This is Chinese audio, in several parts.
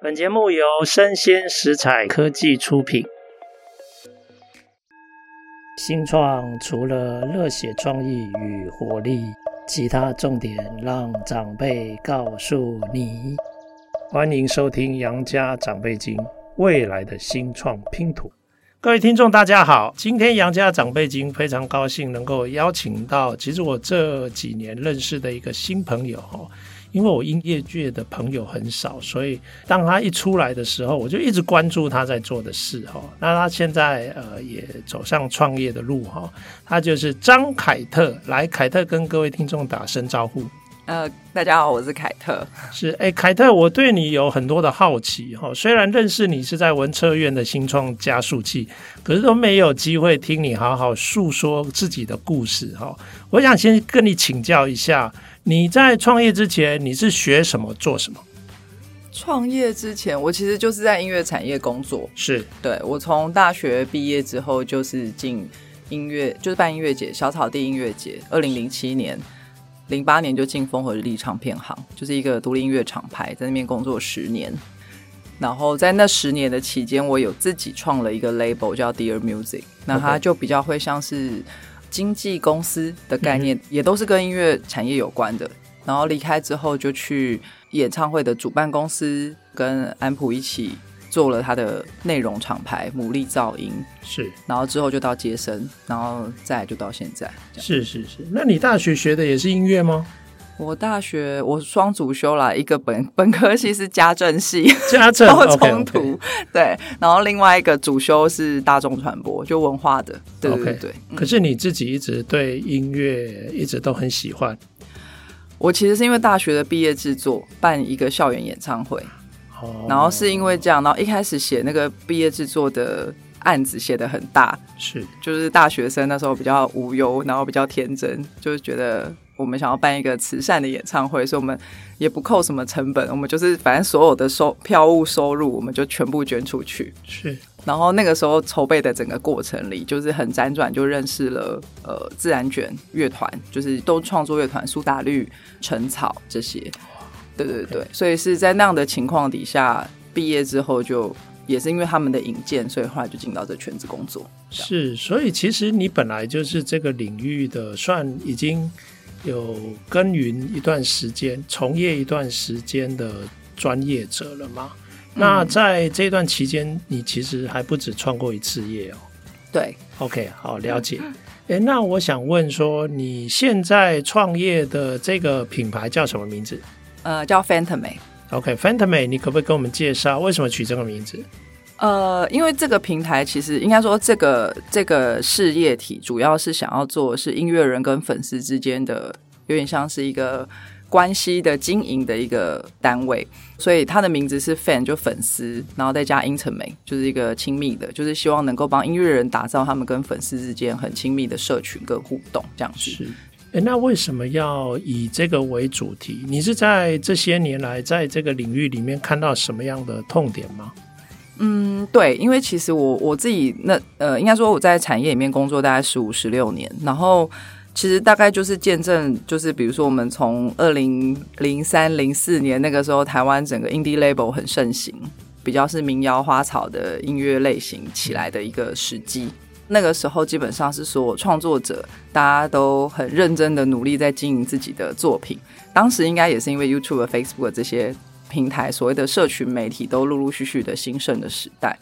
本节目由生鲜食材科技出品。新创除了热血创意与活力，其他重点让长辈告诉你。欢迎收听《杨家长辈经》，未来的新创拼图。各位听众，大家好，今天《杨家长辈经》非常高兴能够邀请到，其实我这几年认识的一个新朋友。因为我音乐界的朋友很少，所以当他一出来的时候，我就一直关注他在做的事哈。那他现在呃也走上创业的路哈。他就是张凯特，来，凯特跟各位听众打声招呼。呃，大家好，我是凯特。是，哎，凯特，我对你有很多的好奇哈。虽然认识你是在文策院的新创加速器，可是都没有机会听你好好诉说自己的故事哈。我想先跟你请教一下。你在创业之前，你是学什么做什么？创业之前，我其实就是在音乐产业工作。是，对，我从大学毕业之后，就是进音乐，就是办音乐节，小草地音乐节。二零零七年、零八年就进风和日丽唱片行，就是一个独立音乐厂牌，在那边工作十年。然后在那十年的期间，我有自己创了一个 label 叫 Dear Music，那它就比较会像是。经纪公司的概念也都是跟音乐产业有关的。嗯、然后离开之后，就去演唱会的主办公司跟安普一起做了他的内容厂牌牡蛎噪音。是，然后之后就到杰森，然后再就到现在。是是是，那你大学学的也是音乐吗？我大学我双主修啦，一个本 本科系是家政系，家政冲突 okay, okay. 对，然后另外一个主修是大众传播，就文化的，对对对，Okay. 可是你自己一直对音乐一直都很喜欢。我其实是因为大学的毕业制作办一个校园演唱会，哦，然后是因为这样，然后一开始写那个毕业制作的案子写得很大，是，就是大学生那时候比较无忧，然后比较天真，就是觉得。我们想要办一个慈善的演唱会，所以我们也不扣什么成本，我们就是反正所有的收票务收入，我们就全部捐出去。是，然后那个时候筹备的整个过程里，就是很辗转就认识了呃自然卷乐团，就是都创作乐团苏打绿、陈草这些。对对对所以是在那样的情况底下，毕业之后就也是因为他们的引荐，所以后来就进到这圈子工作。是，所以其实你本来就是这个领域的，算已经。有耕耘一段时间、从业一段时间的专业者了吗？嗯。那在这段期间，你其实还不止创过一次业哦。对，OK，好，了解。哎，那我想问说，你现在创业的这个品牌叫什么名字？呃，叫 Fantome。OK，Fantame，你可不可以跟我们介绍为什么取这个名字？呃，因为这个平台其实应该说，这个这个事业体主要是想要做是音乐人跟粉丝之间的，有点像是一个关系的经营的一个单位，所以它的名字是 Fan 就粉丝，然后再加 Intimate 就是一个亲密的，就是希望能够帮音乐人打造他们跟粉丝之间很亲密的社群跟互动这样子。那为什么要以这个为主题？你是在这些年来在这个领域里面看到什么样的痛点吗？嗯，对，因为其实我我自己那呃，应该说我在产业里面工作大概十五十六年，然后其实大概就是见证，就是比如说我们从二零零三零四年那个时候，台湾整个 indie label 很盛行，比较是民谣花草的音乐类型起来的一个时机。那个时候基本上是说创作者大家都很认真的努力在经营自己的作品，当时应该也是因为 YouTube、Facebook 这些。平台所谓的社群媒体都陆陆续续的兴盛的时代，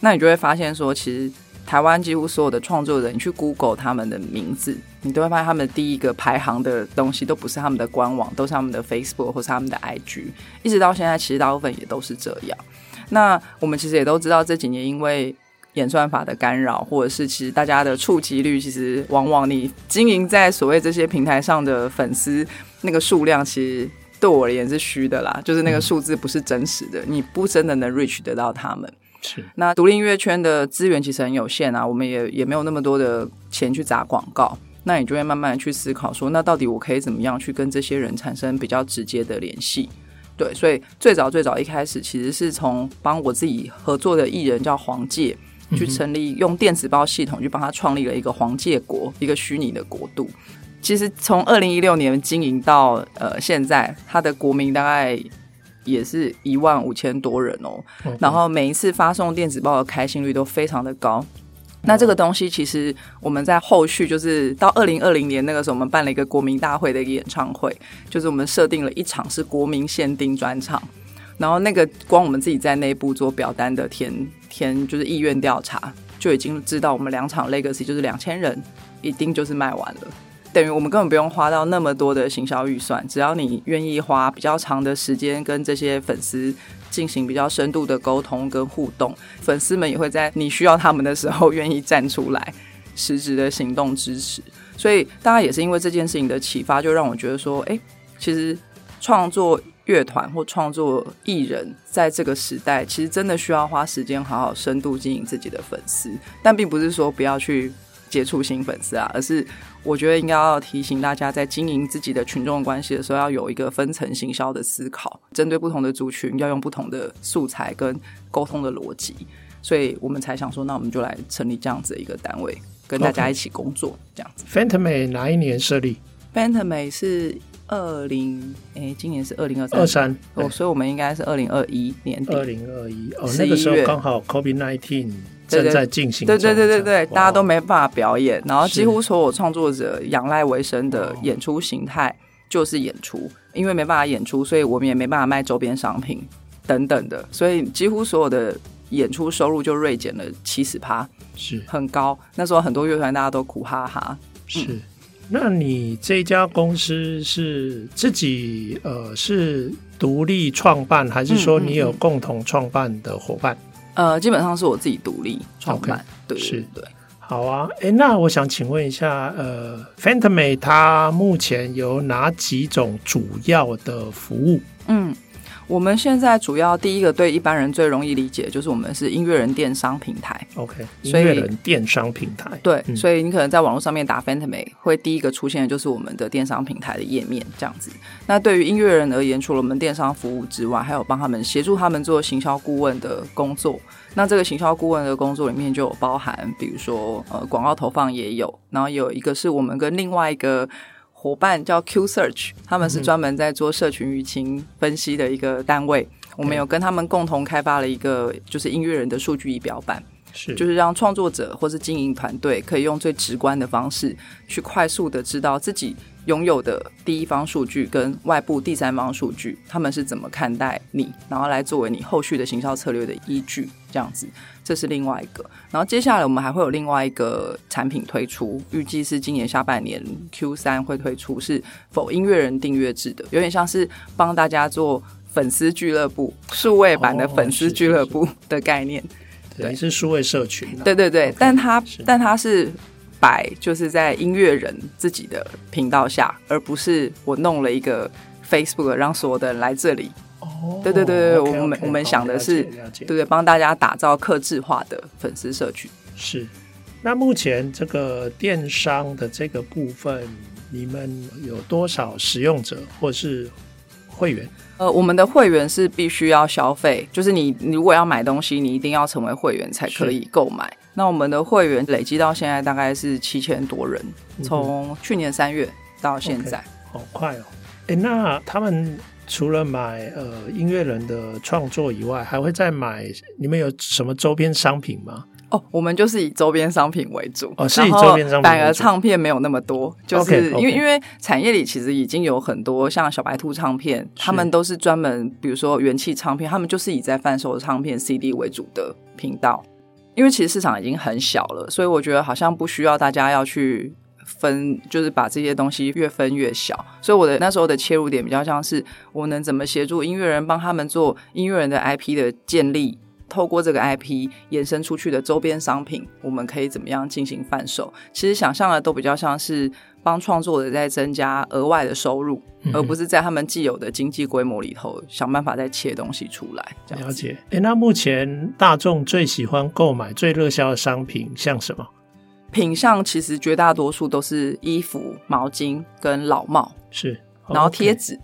那你就会发现说，其实台湾几乎所有的创作人，你去 Google 他们的名字，你都会发现他们第一个排行的东西都不是他们的官网，都是他们的 Facebook 或是他们的 IG，一直到现在，其实大部分也都是这样。那我们其实也都知道，这几年因为演算法的干扰，或者是其实大家的触及率，其实往往你经营在所谓这些平台上的粉丝那个数量，其实。对我而言是虚的啦，就是那个数字不是真实的，嗯，你不真的能 reach 得到他们。是，那独立音乐圈的资源其实很有限啊，我们也也没有那么多的钱去砸广告，那你就会慢慢的去思考说，那到底我可以怎么样去跟这些人产生比较直接的联系？对，所以最早最早一开始其实是从帮我自己合作的艺人叫黄玠去成立，用电子报系统去帮他创立了一个黄界国，一个虚拟的国度。其实从二零一六年经营到呃现在，他的国民大概也是一万五千多人哦。然后每一次发送电子报的开信率都非常的高。那这个东西其实我们在后续就是到二零二零年那个时候，我们办了一个国民大会的一个演唱会，就是我们设定了一场是国民限定专场，然后那个光我们自己在内部做表单的填填就是意愿调查，就已经知道我们两场 Legacy 就是两千人一定就是卖完了。等于我们根本不用花到那么多的行销预算，只要你愿意花比较长的时间跟这些粉丝进行比较深度的沟通跟互动，粉丝们也会在你需要他们的时候愿意站出来，实质的行动支持。所以大家也是因为这件事情的启发，就让我觉得说，哎，其实创作乐团或创作艺人在这个时代，其实真的需要花时间好好深度经营自己的粉丝，但并不是说不要去。接触新粉丝啊，而是我觉得应该要提醒大家，在经营自己的群众关系的时候，要有一个分层行销的思考，针对不同的族群，要用不同的素材跟沟通的逻辑，所以我们才想说，那我们就来成立这样子的一个单位，跟大家一起工作.这样子。Phantome 哪一年设立？Phantome 是二零，哎，今年是二零二三，二三哦，所以我们应该是二零二一年。底，二零二一哦，那个时候刚好 COVID nineteen。正在进行，对对对对对，大家都没办法表演，然后几乎所有创作者仰赖为生的演出形态就是演出，因为没办法演出，所以我们也没办法卖周边商品等等的，所以几乎所有的演出收入就锐减了七十趴，是。很高。那时候很多乐团大家都苦哈哈。是，那你这家公司是自己呃是独立创办，还是说你有共同创办的伙伴？呃，基本上是我自己独立创办，okay, 对，是，对，好啊。哎，那我想请问一下，呃，Phantome 它目前有哪几种主要的服务？嗯。我们现在主要第一个对一般人最容易理解，就是我们是音乐人电商平台。OK，音乐人电商平台。对，嗯、所以你可能在网络上面打 Phantome，会第一个出现的就是我们的电商平台的页面这样子。那对于音乐人而言，除了我们电商服务之外，还有帮他们协助他们做行销顾问的工作。那这个行销顾问的工作里面就有包含，比如说呃广告投放也有，然后有一个是我们跟另外一个。伙伴叫 Q Search，他们是专门在做社群舆情分析的一个单位。嗯、我们有跟他们共同开发了一个，就是音乐人的数据仪表板，是。就是让创作者或是经营团队可以用最直观的方式，去快速的知道自己拥有的第一方数据跟外部第三方数据，他们是怎么看待你，然后来作为你后续的行销策略的依据，这样子。这是另外一个，然后接下来我们还会有另外一个产品推出，预计是今年下半年 Q 三会推出，是否音乐人订阅制的，有点像是帮大家做粉丝俱乐部，数位版的粉丝俱乐部的概念，等于、哦、是数位社群、啊。对对对，okay, 但它但它是摆就是在音乐人自己的频道下，而不是我弄了一个 Facebook 让所有的人来这里。哦，对对对对，okay, okay, 我们我们想的是，对对，帮大家打造客制化的粉丝社群。是，那目前这个电商的这个部分，你们有多少使用者或是会员？呃，我们的会员是必须要消费，就是你如果要买东西，你一定要成为会员才可以购买。那我们的会员累积到现在大概是七千多人，从去年三月到现在，嗯，好快哦。哎，那他们。除了买呃音乐人的创作以外，还会再买？你们有什么周边商品吗？哦，我们就是以周边商品为主。哦，是以周边商品。反而唱片没有那么多，就是因为.因为产业里其实已经有很多像小白兔唱片，他们都是专门，比如说元气唱片，他们就是以在贩售唱片 CD 为主的频道。因为其实市场已经很小了，所以我觉得好像不需要大家要去。分就是把这些东西越分越小，所以我的那时候的切入点比较像是我能怎么协助音乐人帮他们做音乐人的 IP 的建立，透过这个 IP 延伸出去的周边商品，我们可以怎么样进行贩售？其实想象的都比较像是帮创作者在增加额外的收入，嗯、而不是在他们既有的经济规模里头想办法再切东西出来。了解。哎，那目前大众最喜欢购买、最热销的商品像什么？品相其实绝大多数都是衣服、毛巾跟老帽，是，然后贴纸，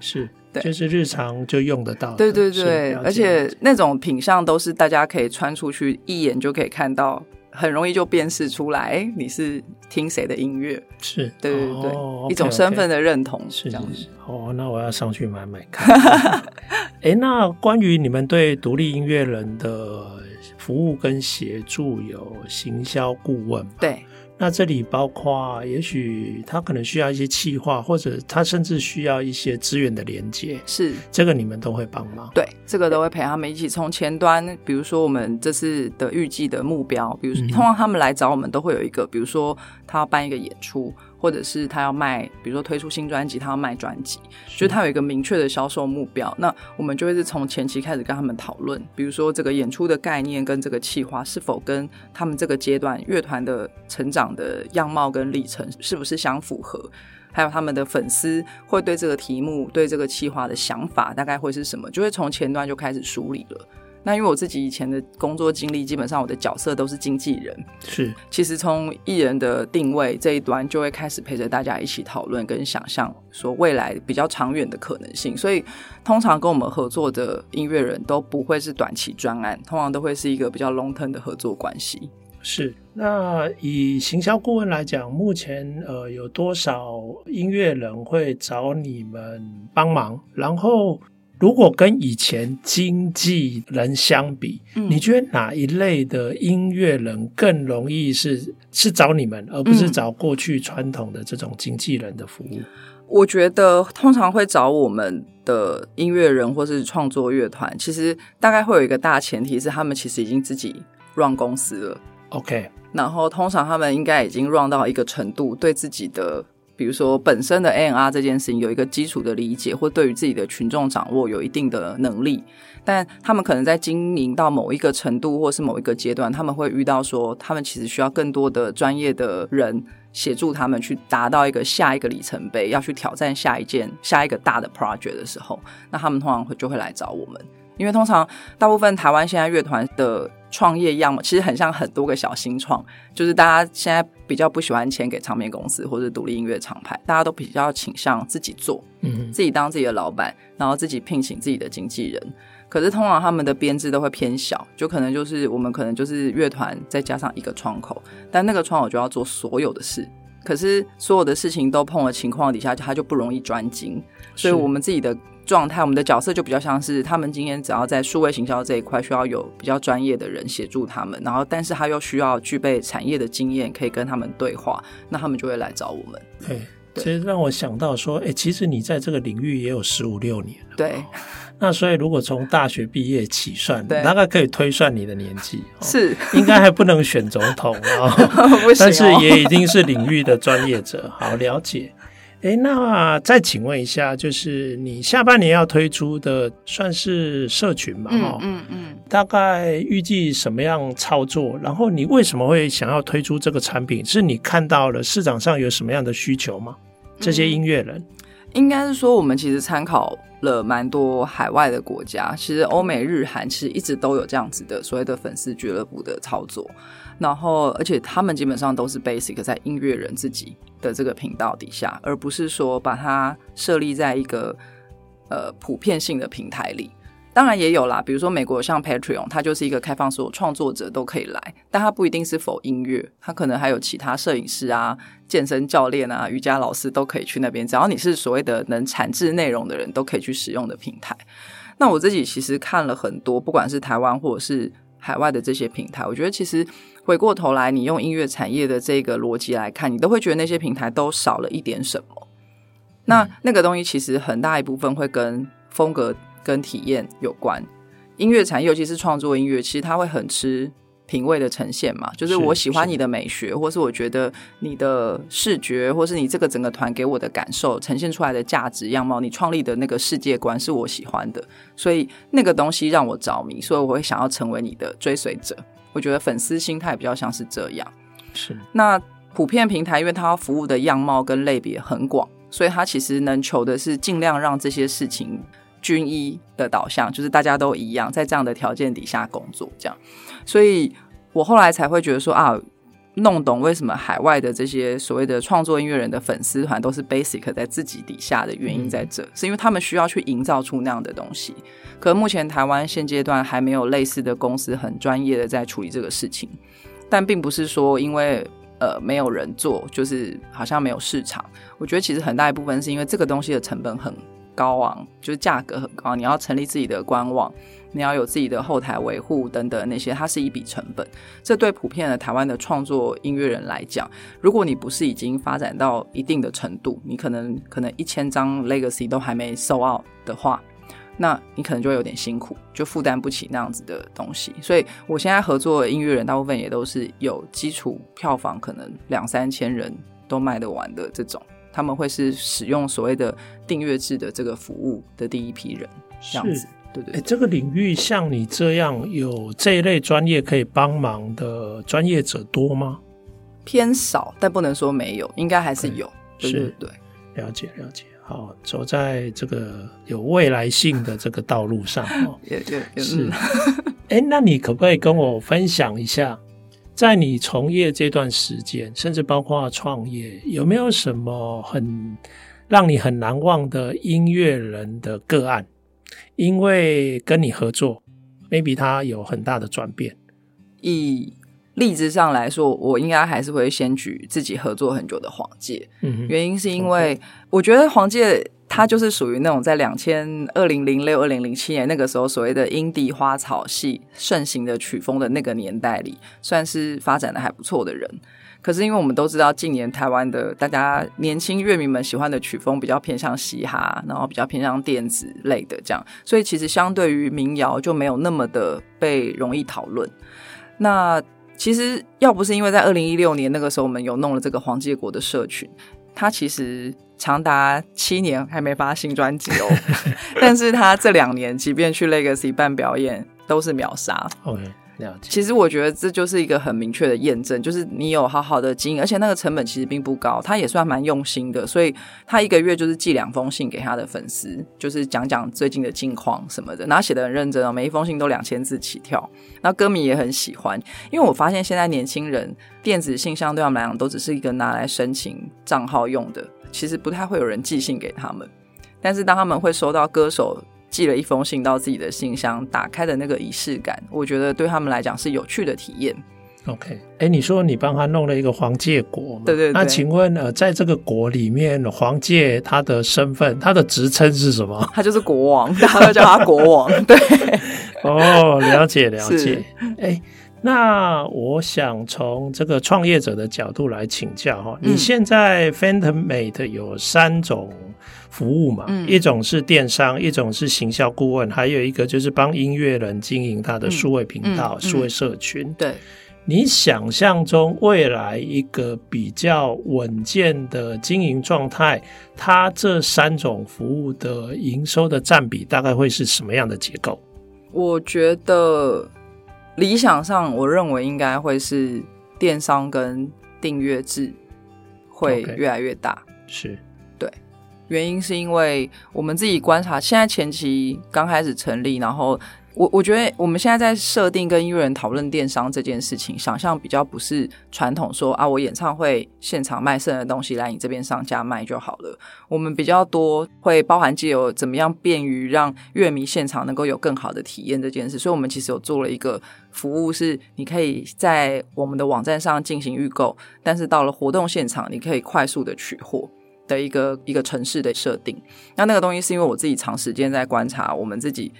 是，对，就是日常就用得到。对对对，而且那种品相都是大家可以穿出去，一眼就可以看到很容易就辨识出来，哎，你是听谁的音乐？是，对对对，哦、一种身份的认同是这样子。哦，那我要上去买买看。哎，那关于你们对独立音乐人的服务跟协助，有行销顾问？对。那这里包括，也许他可能需要一些企划，或者他甚至需要一些资源的连接，是这个你们都会帮忙？对，这个都会陪他们一起从前端，比如说我们这次的预计的目标，比如说通常他们来找我们都会有一个，比如说他要办一个演出。或者是他要卖，比如说推出新专辑，他要卖专辑，就是他有一个明确的销售目标。那我们就会是从前期开始跟他们讨论，比如说这个演出的概念跟这个企划是否跟他们这个阶段乐团的成长的样貌跟历程是不是相符合，还有他们的粉丝会对这个题目、对这个企划的想法大概会是什么，就会从前端就开始梳理了。那因为我自己以前的工作经历，基本上我的角色都是经纪人。是，其实从艺人的定位这一端，就会开始陪着大家一起讨论跟想象，说未来比较长远的可能性。所以，通常跟我们合作的音乐人都不会是短期专案，通常都会是一个比较 long term 的合作关系。是。那以行销顾问来讲，目前呃有多少音乐人会找你们帮忙？然后。如果跟以前经纪人相比，嗯，你觉得哪一类的音乐人更容易是是找你们，而不是找过去传统的这种经纪人的服务？我觉得通常会找我们的音乐人或是创作乐团，其实大概会有一个大前提是他们其实已经自己 run 公司了。OK，然后通常他们应该已经 run 到一个程度，对自己的。比如说，本身的 A&R 这件事情有一个基础的理解，或对于自己的群众掌握有一定的能力，但他们可能在经营到某一个程度，或是某一个阶段，他们会遇到说，他们其实需要更多的专业的人协助他们去达到一个下一个里程碑，要去挑战下一件下一个大的 project 的时候，那他们通常会就会来找我们。因为通常大部分台湾现在乐团的创业一样嘛，其实很像很多个小新创，就是大家现在比较不喜欢签给唱片公司或者独立音乐厂牌，大家都比较倾向自己做，嗯，自己当自己的老板，然后自己聘请自己的经纪人。可是通常他们的编制都会偏小，就可能就是我们可能就是乐团再加上一个窗口，但那个窗口就要做所有的事，可是所有的事情都碰了情况底下，他就不容易专精，所以我们自己的。状态，我们的角色就比较像是他们今天只要在数位行销这一块需要有比较专业的人协助他们，然后但是他又需要具备产业的经验，可以跟他们对话，那他们就会来找我们。对，其实让我想到说，哎，其实你在这个领域也有十五六年了。对，那所以如果从大学毕业起算，大概可以推算你的年纪，是应该还不能选总统啊，哦、但是也已经是领域的专业者，好了解。哎，那再请问一下，就是你下半年要推出的算是社群嘛？哈、嗯，嗯嗯，大概预计什么样操作？然后你为什么会想要推出这个产品？是你看到了市场上有什么样的需求吗？这些音乐人，嗯、应该是说，我们其实参考了蛮多海外的国家，其实欧美日韩其实一直都有这样子的所谓的粉丝俱乐部的操作。然后，而且他们基本上都是 basic 在音乐人自己的这个频道底下，而不是说把它设立在一个呃普遍性的平台里。当然也有啦，比如说美国像 Patreon，它就是一个开放所有创作者都可以来，但它不一定是否音乐，它可能还有其他摄影师啊、健身教练啊、瑜伽老师都可以去那边。只要你是所谓的能产制内容的人，都可以去使用的平台。那我自己其实看了很多，不管是台湾或者是海外的这些平台，我觉得其实。回过头来，你用音乐产业的这个逻辑来看，你都会觉得那些平台都少了一点什么。那那个东西其实很大一部分会跟风格跟体验有关。音乐产业，尤其是创作音乐，其实它会很吃品味的呈现嘛。就是我喜欢你的美学，或是我觉得你的视觉，或是你这个整个团给我的感受，呈现出来的价值样貌，你创立的那个世界观是我喜欢的，所以那个东西让我着迷，所以我会想要成为你的追随者。我觉得粉丝心态比较像是这样，是。那普遍平台，因为它要服务的样貌跟类别很广，所以它其实能求的是尽量让这些事情均一的导向，就是大家都一样，在这样的条件底下工作，这样。所以我后来才会觉得说啊，弄懂为什么海外的这些所谓的创作音乐人的粉丝团都是 basic 在自己底下的原因在这，嗯、是因为他们需要去营造出那样的东西。可目前台湾现阶段还没有类似的公司很专业的在处理这个事情，但并不是说因为呃没有人做，就是好像没有市场。我觉得其实很大一部分是因为这个东西的成本很高昂，就是价格很高，你要成立自己的官网。你要有自己的后台维护等等那些，它是一笔成本。这对普遍的台湾的创作音乐人来讲，如果你不是已经发展到一定的程度，你可能可能一千张 Legacy 都还没 sold out 的话，那你可能就有点辛苦，就负担不起那样子的东西。所以我现在合作的音乐人，大部分也都是有基础票房，可能两三千人都卖得完的这种，他们会是使用所谓的订阅制的这个服务的第一批人，这样子。对对，对，这个领域像你这样有这一类专业可以帮忙的专业者多吗？偏少，但不能说没有，应该还是有。对，对，对，对，了解了解。好，走在这个有未来性的这个道路上哦，也 也，也是。哎，那你可不可以跟我分享一下，在你从业这段时间，甚至包括创业，有没有什么很让你很难忘的音乐人的个案？因为跟你合作，maybe 他有很大的转变。以例子上来说，我应该还是会先举自己合作很久的黄玠。嗯，原因是因为我觉得黄玠他就是属于那种在两千二零零六二零零七年那个时候所谓的 indie 花草系盛行的曲风的那个年代里，算是发展的还不错的人。可是因为我们都知道，近年台湾的大家年轻乐迷们喜欢的曲风比较偏向嘻哈，然后比较偏向电子类的这样，所以其实相对于民谣就没有那么的被容易讨论。那其实要不是因为在二零一六年那个时候我们有弄了这个黄玠国的社群，他其实长达七年还没发新专辑哦，但是他这两年即便去 Legacy 办表演都是秒杀。OK。其实我觉得这就是一个很明确的验证，就是你有好好的经营，而且那个成本其实并不高，他也算蛮用心的，所以他一个月就是寄两封信给他的粉丝，就是讲讲最近的近况什么的，然后写的很认真哦，每一封信都两千字起跳，然后歌迷也很喜欢，因为我发现现在年轻人电子信箱对他们来讲都只是一个拿来申请账号用的，其实不太会有人寄信给他们，但是当他们会收到歌手。寄了一封信到自己的信箱，打开的那个仪式感，我觉得对他们来讲是有趣的体验。OK，哎，你说你帮他弄了一个黄玠国吗？对对对。那请问呃，在这个国里面，黄玠他的身份、他的职称是什么？他就是国王，大家都叫他国王。对。哦，了解了解。哎，那我想从这个创业者的角度来请教哈，嗯、你现在 Phantomates 有三种。服务嘛，嗯、一种是电商，一种是行销顾问，还有一个就是帮音乐人经营他的数位频道、数、位社群。对，你想象中未来一个比较稳健的经营状态，它这三种服务的营收的占比大概会是什么样的结构？我觉得理想上，我认为应该会是电商跟订阅制会越来越大。Okay, 是。原因是因为我们自己观察，现在前期刚开始成立，然后我我觉得我们现在在设定跟音乐人讨论电商这件事情，想象比较不是传统说啊，我演唱会现场卖剩的东西来你这边上架卖就好了。我们比较多会包含既有怎么样便于让乐迷现场能够有更好的体验这件事，所以我们其实有做了一个服务，是你可以在我们的网站上进行预购，但是到了活动现场，你可以快速的取货。的一个一个城市的设定，那那个东西是因为我自己长时间在观察我们自己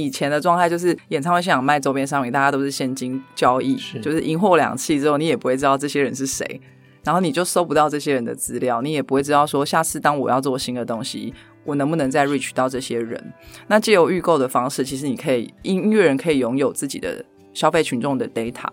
以前的状态，就是演唱会现场卖周边商品，大家都是现金交易，是就是银货两次之后，你也不会知道这些人是谁，然后你就收不到这些人的资料，你也不会知道说下次当我要做新的东西，我能不能再 reach 到这些人？那借由预购的方式，其实你可以音乐人可以拥有自己的。消费群众的 data，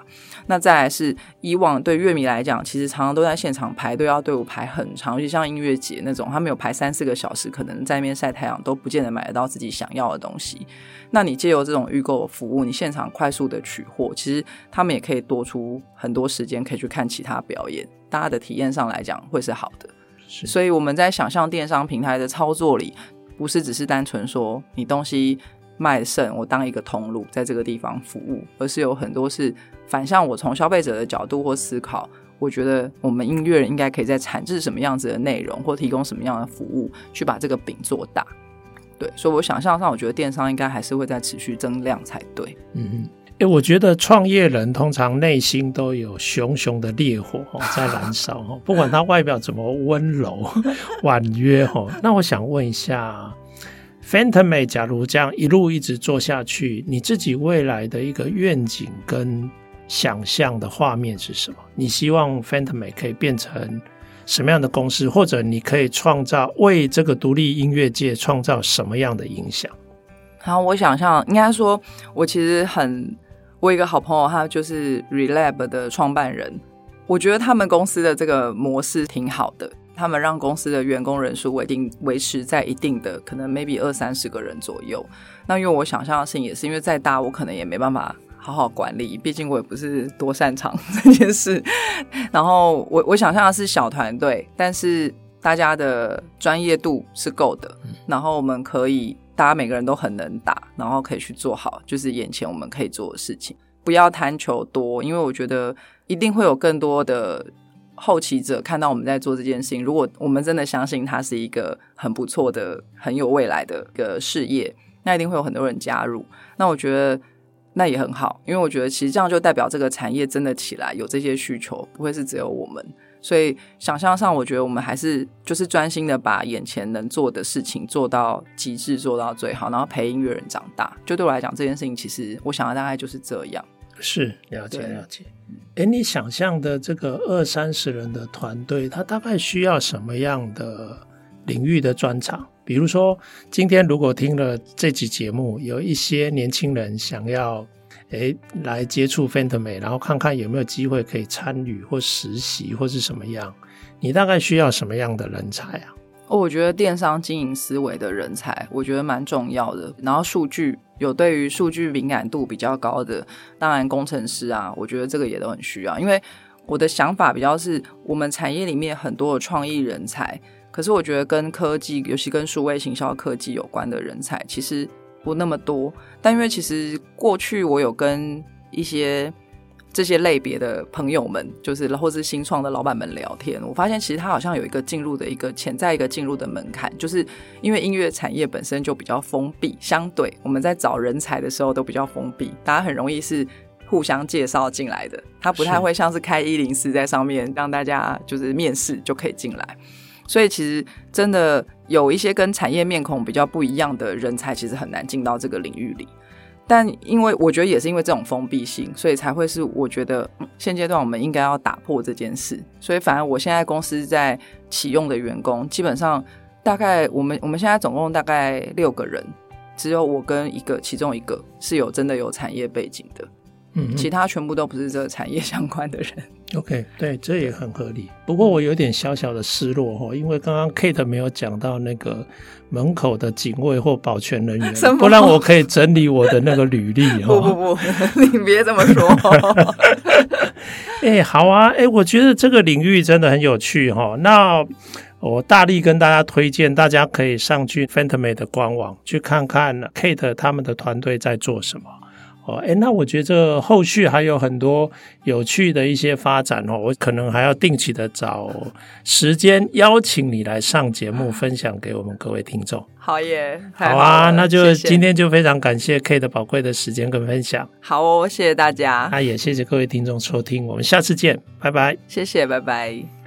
那再来是以往对乐迷来讲，其实常常都在现场排队，要队伍排很长，就像音乐节那种，他们有排三四个小时，可能在那边晒太阳都不见得买得到自己想要的东西。那你借由这种预购服务，你现场快速的取货，其实他们也可以多出很多时间可以去看其他表演，大家的体验上来讲会是好的。所以我们在想象电商平台的操作里，不是只是单纯说你东西。卖肾，我当一个通路，在这个地方服务，而是有很多是反向我从消费者的角度或思考，我觉得我们音乐人应该可以在产制什么样子的内容，或提供什么样的服务，去把这个饼做大。对，所以我想象上，我觉得电商应该还是会在持续增量才对。嗯嗯，哎，我觉得创业人通常内心都有熊熊的烈火在燃烧，不管他外表怎么温柔 婉约，哦那我想问一下，Fentermate，假如这样一路一直做下去，你自己未来的一个愿景跟想象的画面是什么？你希望 Fentermate 可以变成什么样的公司，或者你可以创造为这个独立音乐界创造什么样的影响？好，我想象应该说，我其实很，我一个好朋友，他就是 Relab 的创办人，我觉得他们公司的这个模式挺好的，他们让公司的员工人数稳定维持在一定的可能 maybe 二三十个人左右。那因为我想象的事情也是，因为再大我可能也没办法。好好管理，毕竟我也不是多擅长这件事。然后我我想象的是小团队，但是大家的专业度是够的。然后我们可以，大家每个人都很能打，然后可以去做好，就是眼前我们可以做的事情。不要贪求多，因为我觉得一定会有更多的后期者看到我们在做这件事情。如果我们真的相信它是一个很不错的、很有未来的一个事业，那一定会有很多人加入。那我觉得。那也很好，因为我觉得其实这样就代表这个产业真的起来，有这些需求，不会是只有我们。所以想象上，我觉得我们还是就是专心的把眼前能做的事情做到极致，做到最好，然后陪音乐人长大。就对我来讲，这件事情其实我想的大概就是这样。是，了解了解。哎，你想象的这个二三十人的团队，他大概需要什么样的领域的专长？比如说，今天如果听了这集节目，有一些年轻人想要诶来接触 Fantom，然后看看有没有机会可以参与或实习或是什么样，你大概需要什么样的人才啊？哦，我觉得电商经营思维的人才，我觉得蛮重要的。然后数据有对于数据敏感度比较高的，当然工程师啊，我觉得这个也都很需要。因为我的想法比较是我们产业里面很多的创意人才。可是我觉得跟科技，尤其跟数位行销科技有关的人才，其实不那么多。但因为其实过去我有跟一些这些类别的朋友们，就是或是新创的老板们聊天，我发现其实他好像有一个进入的一个潜在一个进入的门槛，就是因为音乐产业本身就比较封闭，相对我们在找人才的时候都比较封闭，大家很容易是互相介绍进来的，他不太会像是开一零四在上面让大家就是面试就可以进来。所以其实真的有一些跟产业面孔比较不一样的人才，其实很难进到这个领域里。但因为我觉得也是因为这种封闭性，所以才会是我觉得现阶段我们应该要打破这件事。所以反而我现在公司在启用的员工，基本上大概我们我们现在总共大概六个人，只有我跟一个其中一个是有真的有产业背景的，嗯，其他全部都不是这个产业相关的人。OK，对，这也很合理。不过我有点小小的失落哈，因为刚刚 Kate 没有讲到那个门口的警卫或保全人员，不然我可以整理我的那个履历。不不不，你别这么说。哎，好啊，哎，我觉得这个领域真的很有趣哈。那我大力跟大家推荐，大家可以上去 Fentermate 的官网去看看 Kate 他们的团队在做什么。哦，哎，那我觉得这后续还有很多有趣的一些发展哦，我可能还要定期的找时间邀请你来上节目，分享给我们各位听众。好耶，好，好啊，那就今天就非常感谢 Kate 的宝贵的时间跟分享。好哦，谢谢大家。那也谢谢各位听众收听，我们下次见，拜拜。谢谢，拜拜。